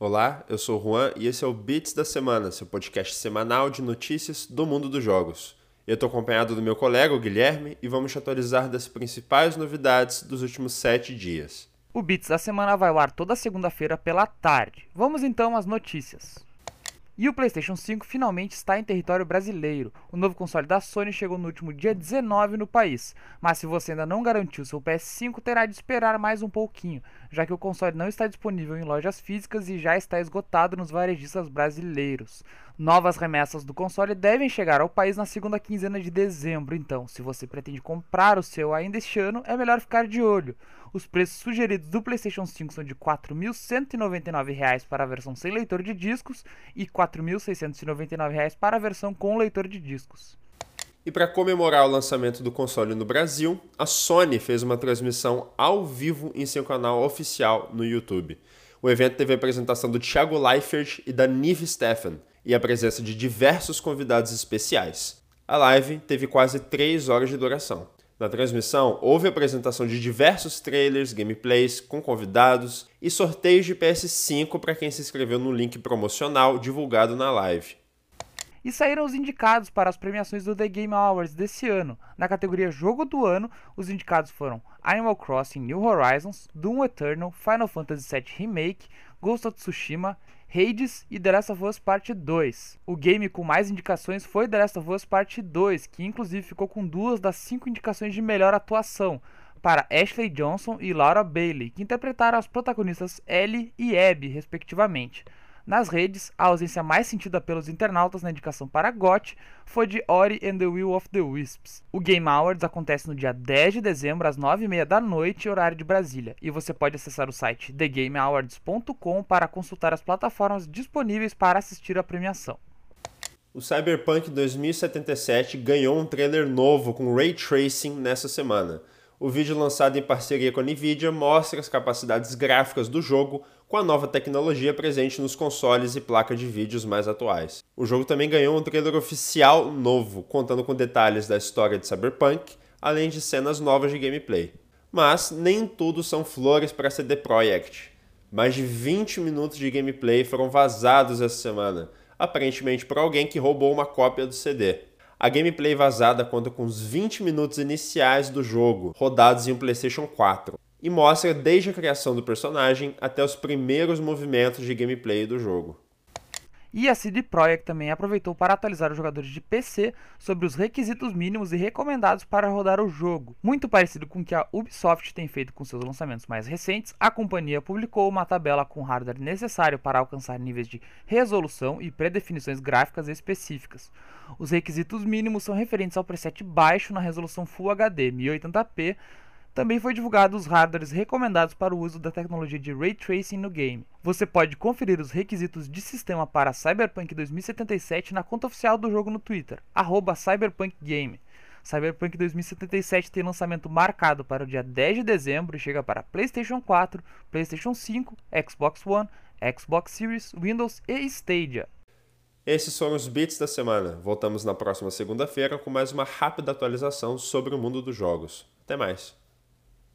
Olá, eu sou o Juan e esse é o Beats da Semana, seu podcast semanal de notícias do mundo dos jogos. Eu estou acompanhado do meu colega, o Guilherme, e vamos te atualizar das principais novidades dos últimos sete dias. O Beats da Semana vai ao ar toda segunda-feira pela tarde. Vamos então às notícias. E o PlayStation 5 finalmente está em território brasileiro. O novo console da Sony chegou no último dia 19 no país, mas se você ainda não garantiu seu PS5, terá de esperar mais um pouquinho, já que o console não está disponível em lojas físicas e já está esgotado nos varejistas brasileiros. Novas remessas do console devem chegar ao país na segunda quinzena de dezembro, então, se você pretende comprar o seu ainda este ano, é melhor ficar de olho. Os preços sugeridos do PlayStation 5 são de R$ 4.199 para a versão sem leitor de discos e R$ 4.699 para a versão com leitor de discos. E para comemorar o lançamento do console no Brasil, a Sony fez uma transmissão ao vivo em seu canal oficial no YouTube. O evento teve a apresentação do Thiago Leifert e da Nive Stefan, e a presença de diversos convidados especiais. A live teve quase 3 horas de duração. Na transmissão, houve apresentação de diversos trailers, gameplays com convidados e sorteios de PS5 para quem se inscreveu no link promocional divulgado na live. E saíram os indicados para as premiações do The Game Awards desse ano. Na categoria Jogo do Ano, os indicados foram Animal Crossing New Horizons, Doom Eternal, Final Fantasy VII Remake, Ghost of Tsushima, Hades e The Last of Us Part 2. O game com mais indicações foi The Last of Us Part 2, que inclusive ficou com duas das cinco indicações de melhor atuação, para Ashley Johnson e Laura Bailey, que interpretaram as protagonistas Ellie e Abby, respectivamente. Nas redes, a ausência mais sentida pelos internautas na indicação para GOT foi de Ori and the Will of the Wisps. O Game Awards acontece no dia 10 de dezembro, às 9h30 da noite, horário de Brasília, e você pode acessar o site thegameawards.com para consultar as plataformas disponíveis para assistir à premiação. O Cyberpunk 2077 ganhou um trailer novo com ray tracing nessa semana. O vídeo lançado em parceria com a Nvidia mostra as capacidades gráficas do jogo com a nova tecnologia presente nos consoles e placas de vídeos mais atuais. O jogo também ganhou um trailer oficial novo, contando com detalhes da história de Cyberpunk, além de cenas novas de gameplay. Mas nem tudo são flores para CD Projekt. Mais de 20 minutos de gameplay foram vazados essa semana, aparentemente por alguém que roubou uma cópia do CD. A gameplay vazada conta com os 20 minutos iniciais do jogo, rodados em um PlayStation 4, e mostra desde a criação do personagem até os primeiros movimentos de gameplay do jogo. E a CD Projekt também aproveitou para atualizar os jogadores de PC sobre os requisitos mínimos e recomendados para rodar o jogo. Muito parecido com o que a Ubisoft tem feito com seus lançamentos mais recentes, a companhia publicou uma tabela com hardware necessário para alcançar níveis de resolução e predefinições gráficas específicas. Os requisitos mínimos são referentes ao preset baixo na resolução Full HD 1080p também foi divulgado os hardwares recomendados para o uso da tecnologia de Ray Tracing no game. Você pode conferir os requisitos de sistema para Cyberpunk 2077 na conta oficial do jogo no Twitter, CyberpunkGame. Cyberpunk 2077 tem lançamento marcado para o dia 10 de dezembro e chega para PlayStation 4, PlayStation 5, Xbox One, Xbox Series, Windows e Stadia. Esses foram os bits da semana. Voltamos na próxima segunda-feira com mais uma rápida atualização sobre o mundo dos jogos. Até mais!